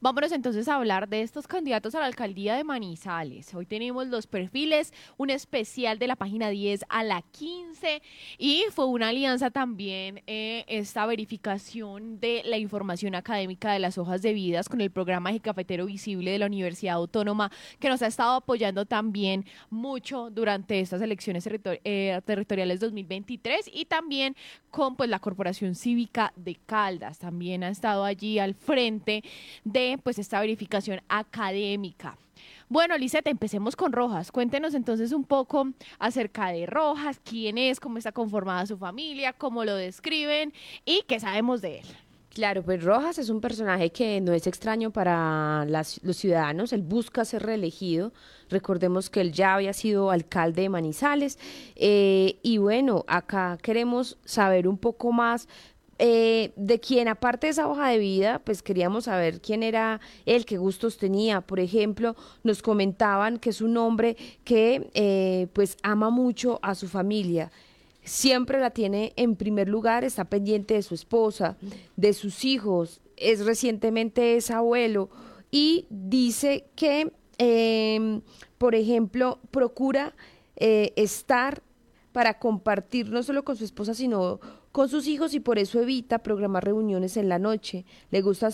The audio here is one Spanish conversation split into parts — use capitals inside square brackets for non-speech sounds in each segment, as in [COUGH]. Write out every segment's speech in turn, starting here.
Vámonos entonces a hablar de estos candidatos a la alcaldía de Manizales. Hoy tenemos los perfiles, un especial de la página 10 a la 15 y fue una alianza también eh, esta verificación de la información académica de las hojas de vidas con el programa de Cafetero Visible de la Universidad Autónoma que nos ha estado apoyando también mucho durante estas elecciones eh, territoriales 2023 y también con pues la Corporación Cívica de Caldas. También ha estado allí al frente de pues esta verificación académica. Bueno, Lisette, empecemos con Rojas. Cuéntenos entonces un poco acerca de Rojas, quién es, cómo está conformada su familia, cómo lo describen y qué sabemos de él. Claro, pues Rojas es un personaje que no es extraño para los ciudadanos, él busca ser reelegido, recordemos que él ya había sido alcalde de Manizales eh, y bueno, acá queremos saber un poco más eh, de quien aparte de esa hoja de vida, pues queríamos saber quién era él, qué gustos tenía. Por ejemplo, nos comentaban que es un hombre que eh, pues ama mucho a su familia siempre la tiene en primer lugar, está pendiente de su esposa, de sus hijos, es recientemente es abuelo y dice que, em, por ejemplo, procura eh, estar para compartir no solo con su esposa, sino con sus hijos y por eso evita programar reuniones en la noche. Le gusta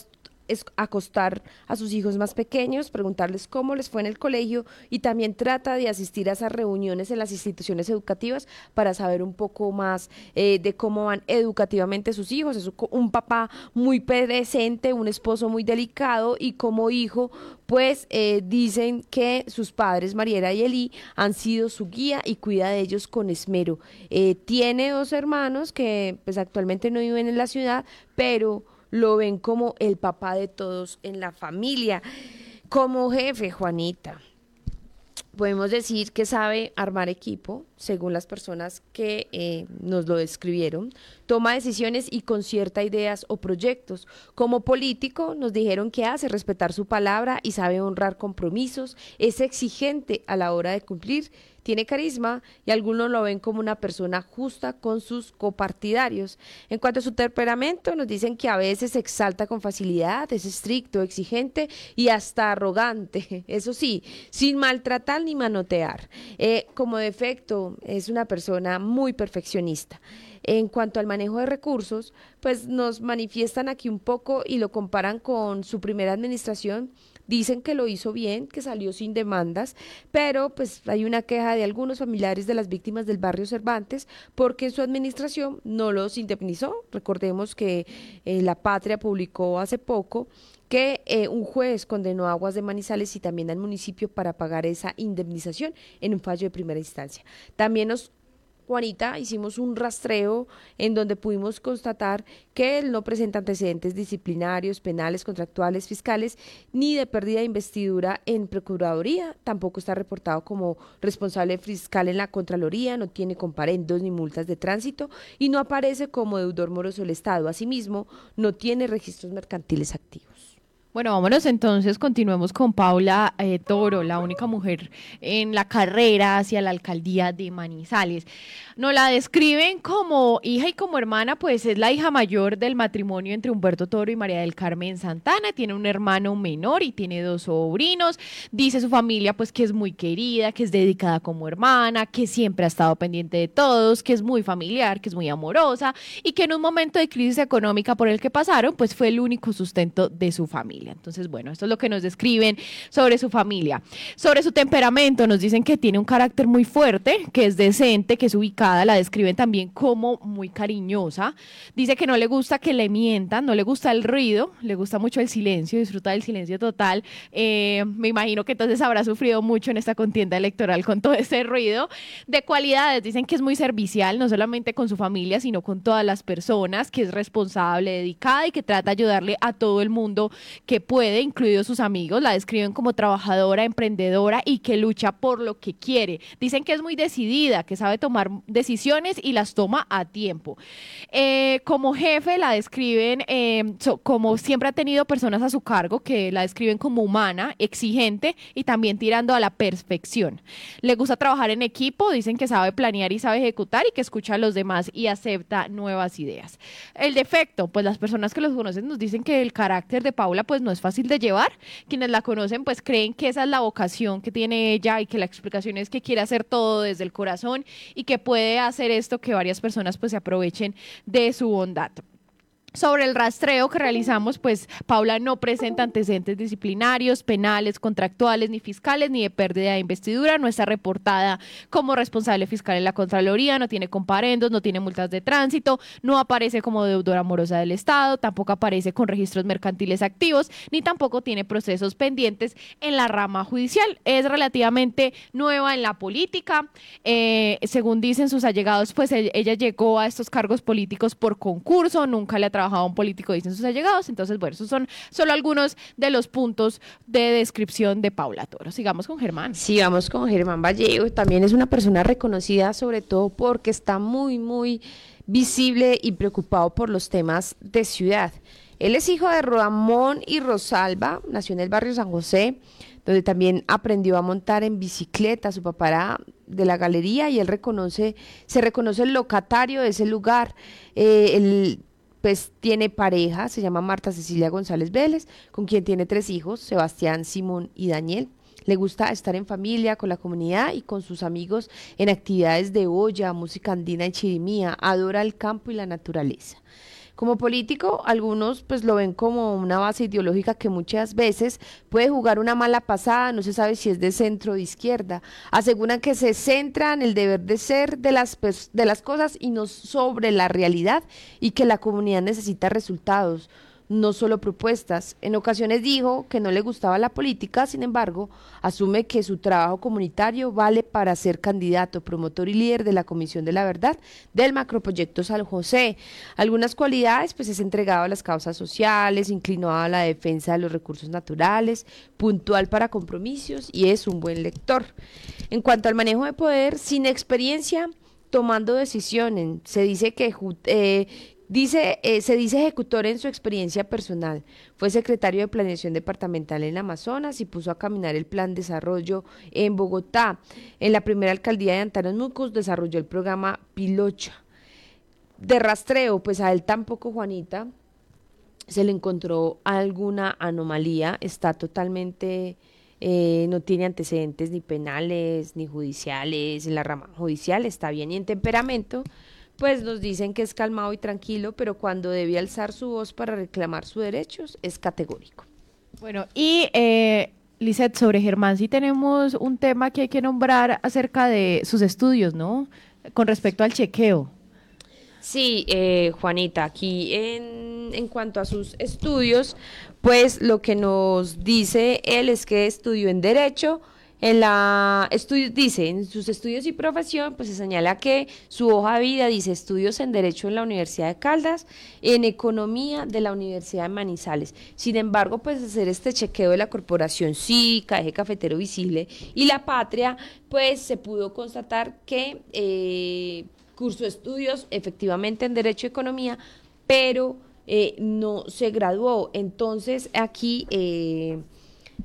es acostar a sus hijos más pequeños, preguntarles cómo les fue en el colegio y también trata de asistir a esas reuniones en las instituciones educativas para saber un poco más eh, de cómo van educativamente sus hijos. Es un papá muy presente, un esposo muy delicado y como hijo, pues eh, dicen que sus padres, Mariela y Eli, han sido su guía y cuida de ellos con esmero. Eh, tiene dos hermanos que pues actualmente no viven en la ciudad, pero lo ven como el papá de todos en la familia. Como jefe, Juanita, podemos decir que sabe armar equipo, según las personas que eh, nos lo describieron, toma decisiones y concierta ideas o proyectos. Como político nos dijeron que hace respetar su palabra y sabe honrar compromisos, es exigente a la hora de cumplir tiene carisma y algunos lo ven como una persona justa con sus copartidarios. En cuanto a su temperamento, nos dicen que a veces se exalta con facilidad, es estricto, exigente y hasta arrogante. [LAUGHS] Eso sí, sin maltratar ni manotear. Eh, como defecto, es una persona muy perfeccionista. En cuanto al manejo de recursos, pues nos manifiestan aquí un poco y lo comparan con su primera administración Dicen que lo hizo bien, que salió sin demandas, pero pues hay una queja de algunos familiares de las víctimas del barrio Cervantes porque su administración no los indemnizó. Recordemos que eh, La Patria publicó hace poco que eh, un juez condenó a Aguas de Manizales y también al municipio para pagar esa indemnización en un fallo de primera instancia. También nos Juanita, hicimos un rastreo en donde pudimos constatar que él no presenta antecedentes disciplinarios, penales, contractuales, fiscales, ni de pérdida de investidura en Procuraduría. Tampoco está reportado como responsable fiscal en la Contraloría, no tiene comparendos ni multas de tránsito y no aparece como deudor moroso del Estado. Asimismo, no tiene registros mercantiles activos. Bueno, vámonos entonces, continuemos con Paula eh, Toro, la única mujer en la carrera hacia la alcaldía de Manizales. Nos la describen como hija y como hermana, pues es la hija mayor del matrimonio entre Humberto Toro y María del Carmen Santana, tiene un hermano menor y tiene dos sobrinos, dice su familia pues que es muy querida, que es dedicada como hermana, que siempre ha estado pendiente de todos, que es muy familiar, que es muy amorosa y que en un momento de crisis económica por el que pasaron, pues fue el único sustento de su familia. Entonces, bueno, esto es lo que nos describen sobre su familia. Sobre su temperamento, nos dicen que tiene un carácter muy fuerte, que es decente, que es ubicada, la describen también como muy cariñosa. Dice que no le gusta que le mientan, no le gusta el ruido, le gusta mucho el silencio, disfruta del silencio total. Eh, me imagino que entonces habrá sufrido mucho en esta contienda electoral con todo ese ruido. De cualidades, dicen que es muy servicial, no solamente con su familia, sino con todas las personas, que es responsable, dedicada y que trata de ayudarle a todo el mundo que puede, incluidos sus amigos, la describen como trabajadora, emprendedora y que lucha por lo que quiere. Dicen que es muy decidida, que sabe tomar decisiones y las toma a tiempo. Eh, como jefe la describen em, como siempre ha tenido personas a su cargo, que la describen como humana, exigente y también tirando a la perfección. Le gusta trabajar en equipo, dicen que sabe planear y sabe ejecutar y que escucha a los demás y acepta nuevas ideas. El defecto, pues las personas que los conocen nos dicen que el carácter de Paula pues no es fácil de llevar. Quienes la conocen pues creen que esa es la vocación que tiene ella y que la explicación es que quiere hacer todo desde el corazón y que puede hacer esto que varias personas pues se aprovechen de su bondad. Sobre el rastreo que realizamos, pues Paula no presenta antecedentes disciplinarios, penales, contractuales, ni fiscales, ni de pérdida de investidura. No está reportada como responsable fiscal en la Contraloría, no tiene comparendos, no tiene multas de tránsito, no aparece como deudora amorosa del Estado, tampoco aparece con registros mercantiles activos, ni tampoco tiene procesos pendientes en la rama judicial. Es relativamente nueva en la política. Eh, según dicen sus allegados, pues e-, ella llegó a estos cargos políticos por concurso, nunca le ha trabajado un político, dicen sus allegados. Entonces, bueno, esos son solo algunos de los puntos de descripción de Paula Toro. Sigamos con Germán. Sigamos con Germán Vallejo. También es una persona reconocida, sobre todo porque está muy, muy visible y preocupado por los temas de ciudad. Él es hijo de Ramón y Rosalba, nació en el barrio San José, donde también aprendió a montar en bicicleta. Su papá era de la galería y él reconoce, se reconoce el locatario de ese lugar. Eh, pues tiene pareja, se llama Marta Cecilia González Vélez, con quien tiene tres hijos, Sebastián, Simón y Daniel. Le gusta estar en familia, con la comunidad y con sus amigos en actividades de olla, música andina y chirimía. Adora el campo y la naturaleza. Como político, algunos pues lo ven como una base ideológica que muchas veces puede jugar una mala pasada, no se sabe si es de centro o de izquierda. Aseguran que se centra en el deber de ser de las, de las cosas y no sobre la realidad y que la comunidad necesita resultados no solo propuestas. En ocasiones dijo que no le gustaba la política, sin embargo, asume que su trabajo comunitario vale para ser candidato, promotor y líder de la Comisión de la Verdad del macroproyecto San José. Algunas cualidades, pues es entregado a las causas sociales, inclinado a la defensa de los recursos naturales, puntual para compromisos y es un buen lector. En cuanto al manejo de poder, sin experiencia, tomando decisiones. Se dice que, eh, Dice, eh, se dice ejecutor en su experiencia personal. Fue secretario de Planeación Departamental en Amazonas y puso a caminar el plan de desarrollo en Bogotá. En la primera alcaldía de Antanas desarrolló el programa Pilocha. De rastreo, pues a él tampoco, Juanita, se le encontró alguna anomalía. Está totalmente, eh, no tiene antecedentes ni penales ni judiciales. En la rama judicial está bien y en temperamento pues nos dicen que es calmado y tranquilo, pero cuando debe alzar su voz para reclamar sus derechos es categórico. Bueno, y eh, Lizeth, sobre Germán, sí tenemos un tema que hay que nombrar acerca de sus estudios, ¿no? Con respecto al chequeo. Sí, eh, Juanita, aquí en, en cuanto a sus estudios, pues lo que nos dice él es que estudió en Derecho, en la dice, en sus estudios y profesión, pues se señala que su hoja de vida dice estudios en Derecho en la Universidad de Caldas, en Economía de la Universidad de Manizales. Sin embargo, pues hacer este chequeo de la Corporación SICA, Eje Cafetero Visible y La Patria, pues se pudo constatar que eh, cursó estudios efectivamente en Derecho y Economía, pero eh, no se graduó. Entonces, aquí... Eh,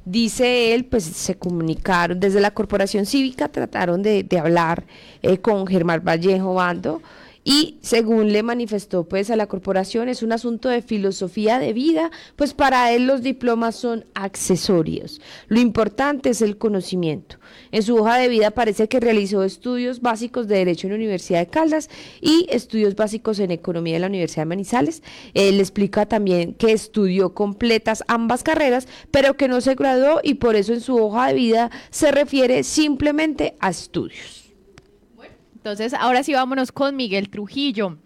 Dice él, pues se comunicaron desde la Corporación Cívica, trataron de, hablar eh, con Germán Vallejo Bando y según le manifestó pues a la corporación es un asunto de filosofía de vida, pues para él los diplomas son accesorios. Lo importante es el conocimiento. En su hoja de vida parece que realizó estudios básicos de Derecho en la Universidad de Caldas y estudios básicos en Economía en la Universidad de Manizales. Él explica también que estudió completas ambas carreras, pero que no se graduó y por eso en su hoja de vida se refiere simplemente a estudios. Entonces, ahora sí vámonos con Miguel Trujillo.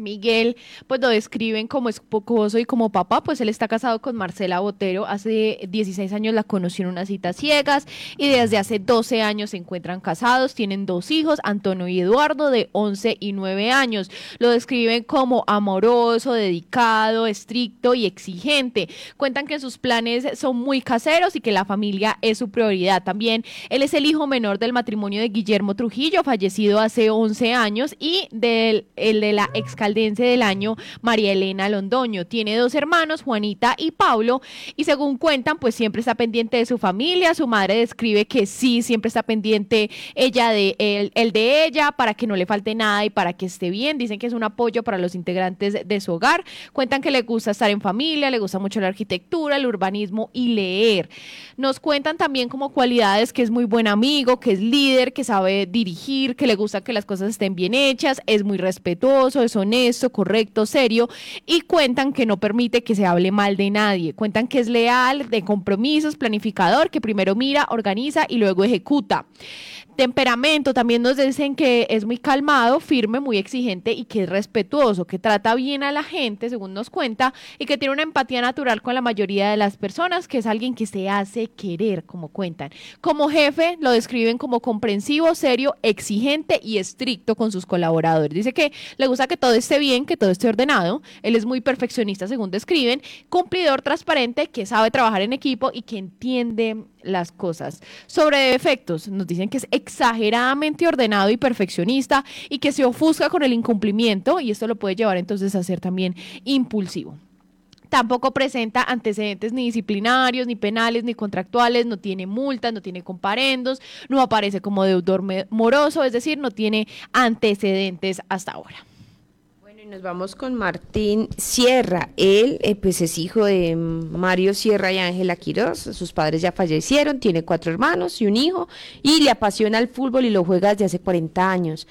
Miguel, pues lo describen como esposo y como papá, pues él está casado con Marcela Botero, hace 16 años la conoció en unas citas ciegas y desde hace 12 años se encuentran casados, tienen dos hijos, Antonio y Eduardo, de 11 y 9 años. Lo describen como amoroso, dedicado, estricto y exigente. Cuentan que sus planes son muy caseros y que la familia es su prioridad. También él es el hijo menor del matrimonio de Guillermo Trujillo, fallecido hace 11 años, y del el de la ex caldense del año, María Elena Londoño. Tiene dos hermanos, Juanita y Pablo, y según cuentan, pues siempre está pendiente de su familia. Su madre describe que sí, siempre está pendiente ella de él, el de ella, para que no le falte nada y para que esté bien. Dicen que es un apoyo para los integrantes de su hogar. Cuentan que le gusta estar en familia, le gusta mucho la arquitectura, el urbanismo y leer. Nos cuentan también como cualidades que es muy buen amigo, que es líder, que sabe dirigir, que le gusta que las cosas estén bien hechas, es muy respetuoso, es honesto, correcto, serio y cuentan que no permite que se hable mal de nadie. Cuentan que es leal, de compromisos, planificador, que primero mira, organiza y luego ejecuta. Temperamento, también nos dicen que es muy calmado, firme, muy exigente y que es respetuoso, que trata bien a la gente, según nos cuenta, y que tiene una empatía natural con la mayoría de las personas, que es alguien que se hace querer, como cuentan. Como jefe, lo describen como comprensivo, serio, exigente y estricto con sus colaboradores. Dice que le gusta que todo esté bien, que todo esté ordenado. Él es muy perfeccionista, según describen, cumplidor, transparente, que sabe trabajar en equipo y que entiende las cosas. Sobre defectos, nos dicen que es exageradamente ordenado y perfeccionista y que se ofusca con el incumplimiento y esto lo puede llevar entonces a ser también impulsivo. Tampoco presenta antecedentes ni disciplinarios, ni penales, ni contractuales, no tiene multas, no tiene comparendos, no aparece como deudor moroso, es decir, no tiene antecedentes hasta ahora nos vamos con Martín Sierra. Él, eh, pues, es hijo de Mario Sierra y Ángela Quiroz. Sus padres ya fallecieron, tiene cuatro hermanos y un hijo, y le apasiona el fútbol y lo juega desde hace 40 años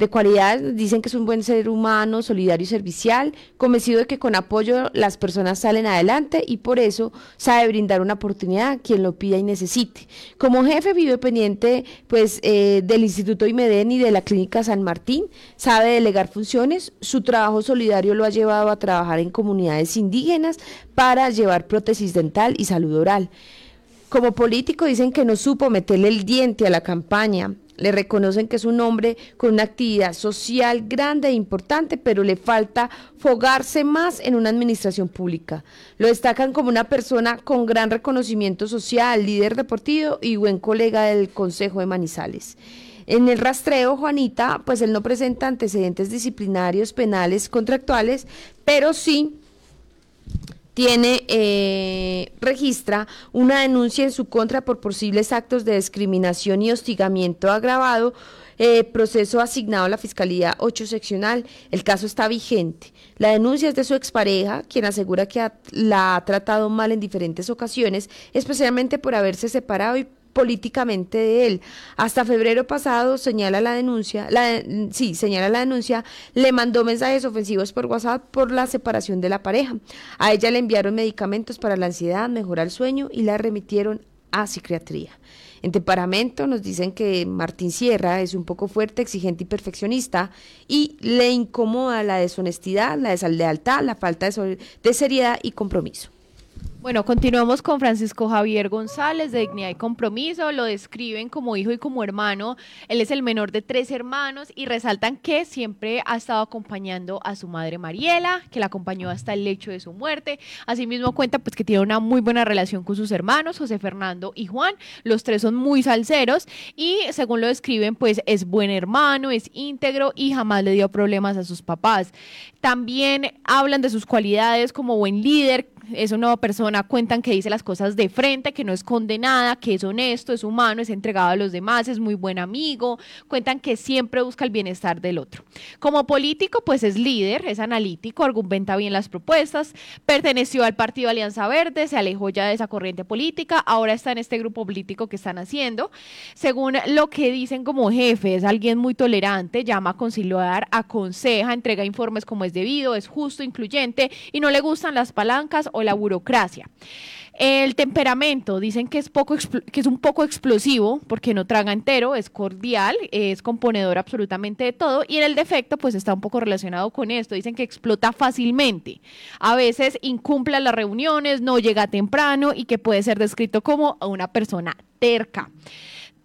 de cualidad, dicen que es un buen ser humano, solidario y servicial, convencido de que con apoyo las personas salen adelante y por eso sabe brindar una oportunidad a quien lo pida y necesite. Como jefe vive pendiente pues eh, del Instituto IMEDEN y de la Clínica San Martín, sabe delegar funciones, su trabajo solidario lo ha llevado a trabajar en comunidades indígenas para llevar prótesis dental y salud oral. Como político dicen que no supo meterle el diente a la campaña, le reconocen que es un hombre con una actividad social grande e importante, pero le falta fogarse más en una administración pública. Lo destacan como una persona con gran reconocimiento social, líder deportivo y buen colega del Consejo de Manizales. En el rastreo, Juanita, pues él no presenta antecedentes disciplinarios, penales, contractuales, pero sí tiene, eh, registra una denuncia en su contra por posibles actos de discriminación y hostigamiento agravado, eh, proceso asignado a la Fiscalía 8 seccional. El caso está vigente. La denuncia es de su expareja, quien asegura que la ha tratado mal en diferentes ocasiones, especialmente por haberse separado y políticamente de él. Hasta febrero pasado señala la denuncia, la, sí, señala la denuncia, le mandó mensajes ofensivos por WhatsApp por la separación de la pareja. A ella le enviaron medicamentos para la ansiedad, mejorar el sueño y la remitieron a psiquiatría. En temperamento nos dicen que Martín Sierra es un poco fuerte, exigente y perfeccionista y le incomoda la deshonestidad, la deslealtad, la falta de seriedad y compromiso. Bueno, continuamos con Francisco Javier González de Dignidad y Compromiso. Lo describen como hijo y como hermano. Él es el menor de tres hermanos y resaltan que siempre ha estado acompañando a su madre Mariela, que la acompañó hasta el lecho de su muerte. Asimismo cuenta pues que tiene una muy buena relación con sus hermanos, José Fernando y Juan. Los tres son muy salseros y según lo describen pues es buen hermano, es íntegro y jamás le dio problemas a sus papás. También hablan de sus cualidades como buen líder, es una persona, cuentan que dice las cosas de frente, que no es condenada, que es honesto, es humano, es entregado a los demás, es muy buen amigo, cuentan que siempre busca el bienestar del otro. Como político, pues es líder, es analítico, argumenta bien las propuestas, perteneció al partido Alianza Verde, se alejó ya de esa corriente política, ahora está en este grupo político que están haciendo. Según lo que dicen como jefe, es alguien muy tolerante, llama a conciliar, aconseja, entrega informes como es debido, es justo, incluyente y no le gustan las palancas o la burocracia. El temperamento, dicen que es, poco, que es un poco explosivo porque no traga entero, es cordial, es componedor absolutamente de todo y en el defecto pues está un poco relacionado con esto, dicen que explota fácilmente, a veces incumple las reuniones, no llega temprano y que puede ser descrito como una persona terca.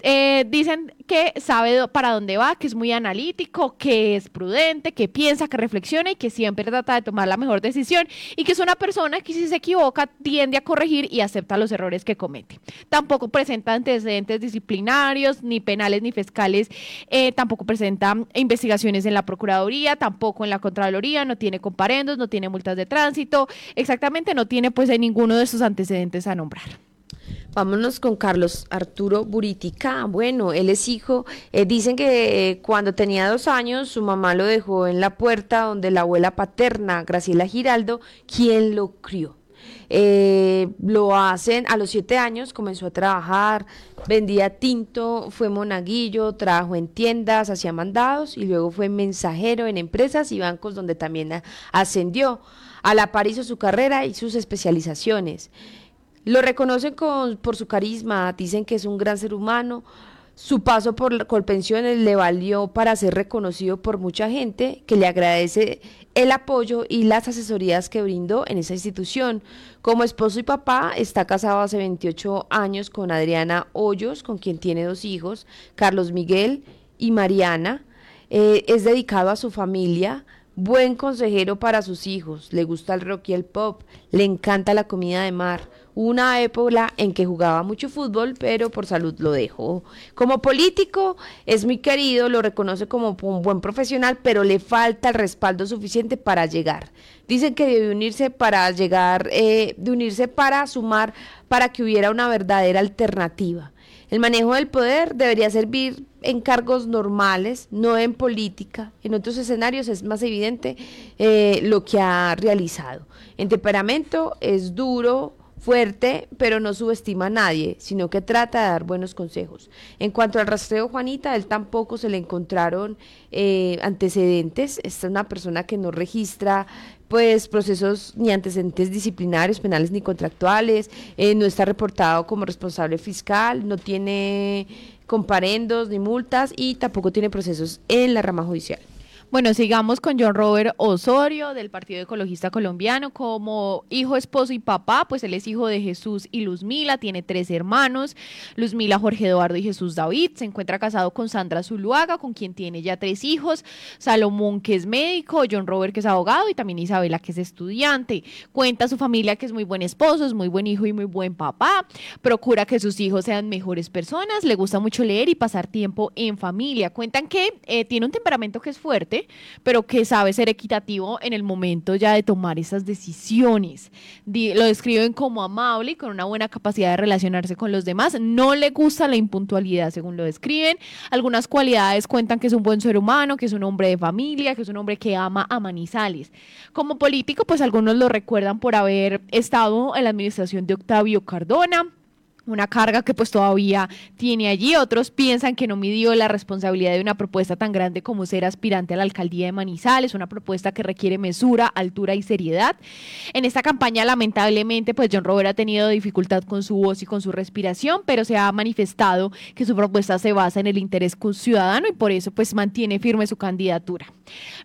Eh, dicen que sabe para dónde va, que es muy analítico, que es prudente, que piensa, que reflexiona y que siempre trata de tomar la mejor decisión y que es una persona que si se equivoca tiende a corregir y acepta los errores que comete. Tampoco presenta antecedentes disciplinarios, ni penales ni fiscales, eh, tampoco presenta investigaciones en la Procuraduría, tampoco en la Contraloría, no tiene comparendos, no tiene multas de tránsito, exactamente no tiene pues ninguno de sus antecedentes a nombrar. Vámonos con Carlos Arturo Buritica. Bueno, él es hijo. Eh, dicen que eh, cuando tenía dos años, su mamá lo dejó en la puerta donde la abuela paterna, Graciela Giraldo, quien lo crió. Eh, lo hacen a los siete años, comenzó a trabajar, vendía tinto, fue monaguillo, trabajó en tiendas, hacía mandados y luego fue mensajero en empresas y bancos donde también ascendió. A la par hizo su carrera y sus especializaciones. Lo reconocen por su carisma, dicen que es un gran ser humano. Su paso por Colpensiones le valió para ser reconocido por mucha gente que le agradece el apoyo y las asesorías que brindó en esa institución. Como esposo y papá, está casado hace 28 años con Adriana Hoyos, con quien tiene dos hijos, Carlos Miguel y Mariana. Eh, es dedicado a su familia, buen consejero para sus hijos, le gusta el rock y el pop, le encanta la comida de mar una época en que jugaba mucho fútbol, pero por salud lo dejó. Como político es muy querido, lo reconoce como un buen profesional, pero le falta el respaldo suficiente para llegar. Dicen que debe unirse para llegar, eh, de unirse para sumar, para que hubiera una verdadera alternativa. El manejo del poder debería servir en cargos normales, no en política. En otros escenarios es más evidente eh, lo que ha realizado. En temperamento es duro, fuerte, pero no subestima a nadie, sino que trata de dar buenos consejos. En cuanto al rastreo Juanita, él tampoco se le encontraron eh, antecedentes. Esta es una persona que no registra pues procesos ni antecedentes disciplinarios, penales ni contractuales, eh, no está reportado como responsable fiscal, no tiene comparendos ni multas y tampoco tiene procesos en la rama judicial. Bueno, sigamos con John Robert Osorio del Partido Ecologista Colombiano. Como hijo, esposo y papá, pues él es hijo de Jesús y Luzmila, tiene tres hermanos, Luzmila, Jorge Eduardo y Jesús David. Se encuentra casado con Sandra Zuluaga, con quien tiene ya tres hijos, Salomón, que es médico, John Robert, que es abogado, y también Isabela, que es estudiante. Cuenta a su familia que es muy buen esposo, es muy buen hijo y muy buen papá. Procura que sus hijos sean mejores personas, le gusta mucho leer y pasar tiempo en familia. Cuentan que eh, tiene un temperamento que es fuerte pero que sabe ser equitativo en el momento ya de tomar esas decisiones. lo describen como amable y con una buena capacidad de relacionarse con los demás. No le gusta la impuntualidad, según lo describen. Algunas cualidades cuentan que es un buen ser humano, que es un hombre de familia, que es un hombre que ama a Manizales. Como político, pues algunos lo recuerdan por haber estado en la administración de Octavio Cardona una carga que pues todavía tiene allí. Otros piensan que no midió la responsabilidad de una propuesta tan grande como ser aspirante a la alcaldía de Manizales, una propuesta que requiere mesura, altura y seriedad. En esta campaña lamentablemente pues John Robert ha tenido dificultad con su voz y con su respiración, pero se ha manifestado que su propuesta se basa en el interés ciudadano y por eso pues mantiene firme su candidatura.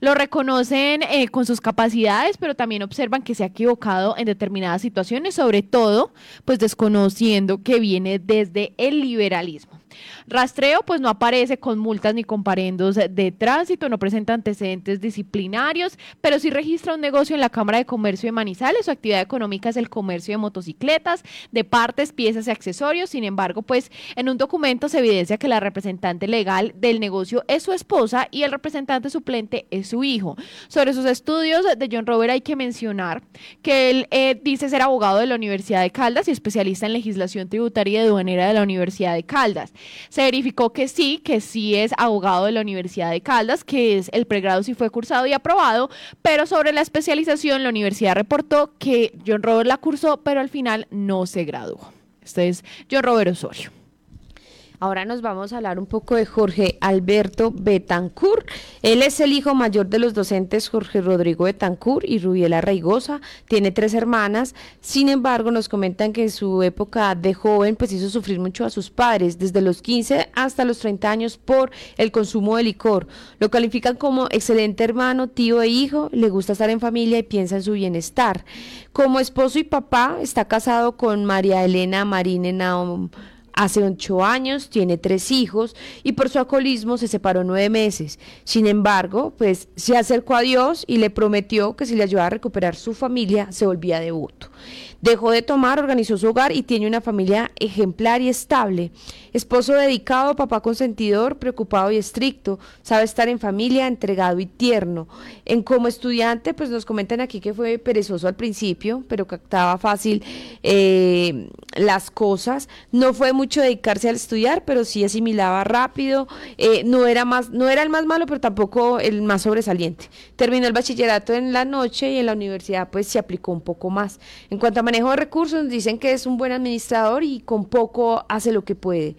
Lo reconocen eh, con sus capacidades, pero también observan que se ha equivocado en determinadas situaciones, sobre todo pues desconociendo que que viene desde el liberalismo. Rastreo, pues no aparece con multas ni comparendos de tránsito, no presenta antecedentes disciplinarios, pero sí registra un negocio en la Cámara de Comercio de Manizales. Su actividad económica es el comercio de motocicletas, de partes, piezas y accesorios. Sin embargo, pues en un documento se evidencia que la representante legal del negocio es su esposa y el representante suplente es su hijo. Sobre sus estudios de John Robert hay que mencionar que él eh, dice ser abogado de la Universidad de Caldas y especialista en legislación tributaria y aduanera de la Universidad de Caldas. Se verificó que sí, que sí es abogado de la Universidad de Caldas, que es el pregrado sí fue cursado y aprobado, pero sobre la especialización la universidad reportó que John Robert la cursó, pero al final no se graduó. Este es John Robert Osorio. Ahora nos vamos a hablar un poco de Jorge Alberto Betancourt. Él es el hijo mayor de los docentes Jorge Rodrigo Betancourt y Rubiela Raigosa. Tiene tres hermanas. Sin embargo, nos comentan que en su época de joven pues hizo sufrir mucho a sus padres, desde los 15 hasta los 30 años por el consumo de licor. Lo califican como excelente hermano, tío e hijo, le gusta estar en familia y piensa en su bienestar. Como esposo y papá, está casado con María Elena Marine Naum Hace ocho años tiene tres hijos y por su alcoholismo se separó nueve meses. Sin embargo, pues se acercó a Dios y le prometió que si le ayudaba a recuperar su familia, se volvía devoto. Dejó de tomar, organizó su hogar y tiene una familia ejemplar y estable. Esposo dedicado, papá consentidor, preocupado y estricto. Sabe estar en familia, entregado y tierno. En como estudiante, pues nos comentan aquí que fue perezoso al principio, pero captaba fácil eh, las cosas. No fue mucho dedicarse al estudiar, pero sí asimilaba rápido. Eh, no era más, no era el más malo, pero tampoco el más sobresaliente. Terminó el bachillerato en la noche y en la universidad, pues se aplicó un poco más. En cuanto a manejo de recursos, dicen que es un buen administrador y con poco hace lo que puede.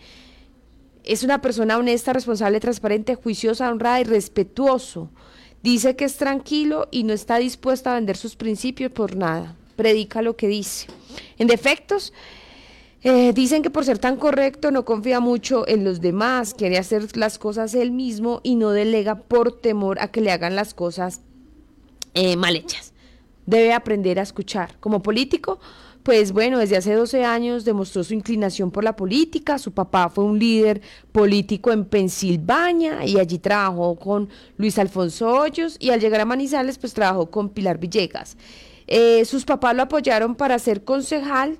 Es una persona honesta, responsable, transparente, juiciosa, honrada y respetuoso. Dice que es tranquilo y no está dispuesto a vender sus principios por nada. Predica lo que dice. En defectos, eh, dicen que por ser tan correcto no confía mucho en los demás, quiere hacer las cosas él mismo y no delega por temor a que le hagan las cosas eh, mal hechas debe aprender a escuchar. Como político, pues bueno, desde hace 12 años demostró su inclinación por la política. Su papá fue un líder político en Pensilvania y allí trabajó con Luis Alfonso Hoyos y al llegar a Manizales pues trabajó con Pilar Villegas. Eh, sus papás lo apoyaron para ser concejal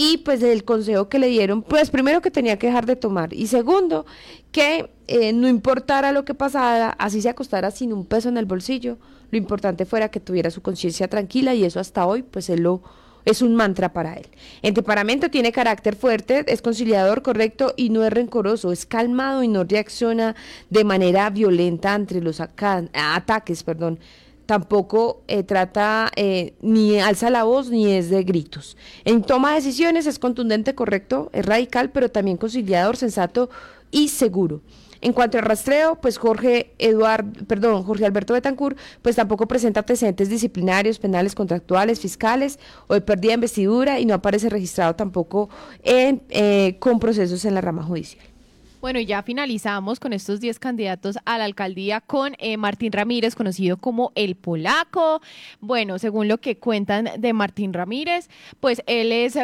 y pues el consejo que le dieron, pues primero que tenía que dejar de tomar y segundo que eh, no importara lo que pasara, así se acostara sin un peso en el bolsillo, lo importante fuera que tuviera su conciencia tranquila y eso hasta hoy pues él lo es un mantra para él. En temperamento tiene carácter fuerte, es conciliador, correcto y no es rencoroso, es calmado y no reacciona de manera violenta ante los ataques, perdón. Tampoco eh, trata eh, ni alza la voz ni es de gritos. En toma de decisiones es contundente, correcto, es radical, pero también conciliador, sensato y seguro. En cuanto al rastreo, pues Jorge Eduardo, perdón, Jorge Alberto Betancourt, pues tampoco presenta antecedentes disciplinarios, penales, contractuales, fiscales o de pérdida de investidura y no aparece registrado tampoco en, eh, con procesos en la rama judicial. Bueno, ya finalizamos con estos 10 candidatos a la alcaldía con eh, Martín Ramírez, conocido como el polaco. Bueno, según lo que cuentan de Martín Ramírez, pues él es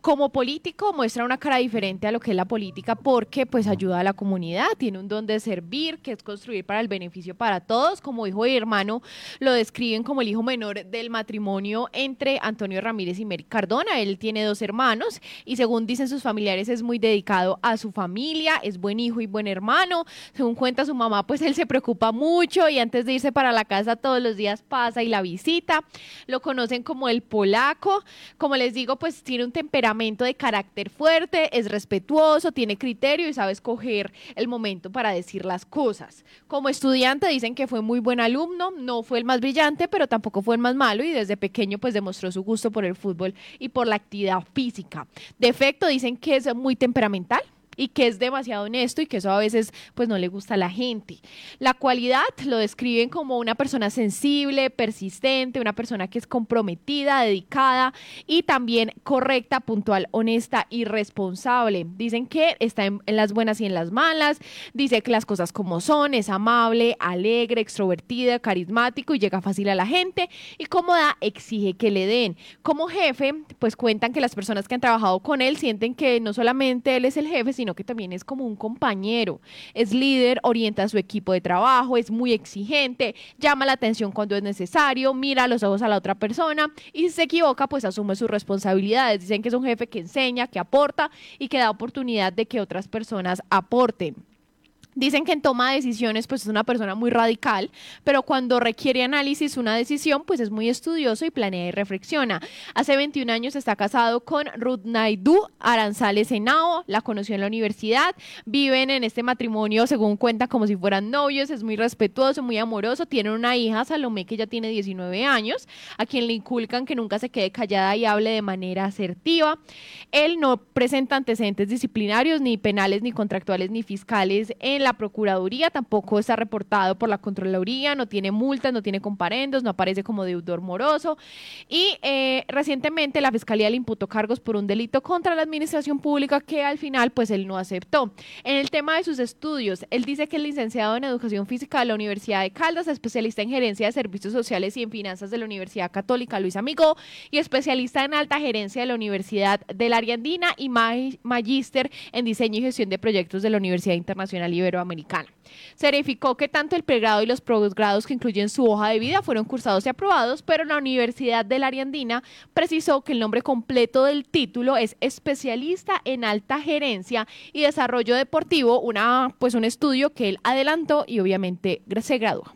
como político muestra una cara diferente a lo que es la política porque pues ayuda a la comunidad, tiene un don de servir, que es construir para el beneficio para todos, como hijo y hermano lo describen como el hijo menor del matrimonio entre Antonio Ramírez y Mary Cardona, él tiene dos hermanos y según dicen sus familiares es muy dedicado a su familia, es buen hijo y buen hermano, según cuenta su mamá pues él se preocupa mucho y antes de irse para la casa todos los días pasa y la visita, lo conocen como el polaco, como les digo pues tiene un temperamento de carácter fuerte, es respetuoso, tiene criterio y sabe escoger el momento para decir las cosas. Como estudiante dicen que fue muy buen alumno, no fue el más brillante, pero tampoco fue el más malo y desde pequeño pues demostró su gusto por el fútbol y por la actividad física. Defecto dicen que es muy temperamental y que es demasiado honesto y que eso a veces pues no le gusta a la gente. La cualidad lo describen como una persona sensible, persistente, una persona que es comprometida, dedicada y también correcta, puntual, honesta y responsable. Dicen que está en, las buenas y en las malas, dice que las cosas como son, es amable, alegre, extrovertida, carismático y llega fácil a la gente y como da, exige que le den. Como jefe, pues cuentan que las personas que han trabajado con él sienten que no solamente él es el jefe, sino que también es como un compañero. Es líder, orienta a su equipo de trabajo, es muy exigente, llama la atención cuando es necesario, mira a los ojos a la otra persona y si se equivoca, pues asume sus responsabilidades. Dicen que es un jefe que enseña, que aporta y que da oportunidad de que otras personas aporten. Dicen que en toma de decisiones pues es una persona muy radical, pero cuando requiere análisis una decisión pues es muy estudioso y planea y reflexiona. Hace 21 años está casado con Ruth Naidu Aranzales Henao, la conoció en la universidad, viven en este matrimonio según cuenta como si fueran novios, es muy respetuoso, muy amoroso, tienen una hija, Salomé, que ya tiene 19 años, a quien le inculcan que nunca se quede callada y hable de manera asertiva. Él no presenta antecedentes disciplinarios, ni penales, ni contractuales, ni fiscales en la Procuraduría, tampoco está reportado por la Contraloría, no tiene multas, no tiene comparendos, no aparece como deudor moroso. Y eh, recientemente la Fiscalía le imputó cargos por un delito contra la administración pública que al final pues él no aceptó. En el tema de sus estudios, él dice que es licenciado en Educación Física de la Universidad de Caldas, especialista en Gerencia de Servicios Sociales y en Finanzas de la Universidad Católica Luis Amigo y especialista en Alta Gerencia de la Universidad de la Ariandina y magíster en Diseño y Gestión de Proyectos de la Universidad Internacional Iberoamericana. Se verificó que tanto el pregrado y los posgrados que incluyen su hoja de vida fueron cursados y aprobados, pero la Universidad de la Ariandina precisó que el nombre completo del título es especialista en alta gerencia y desarrollo deportivo, una pues un estudio que él adelantó y obviamente se graduó.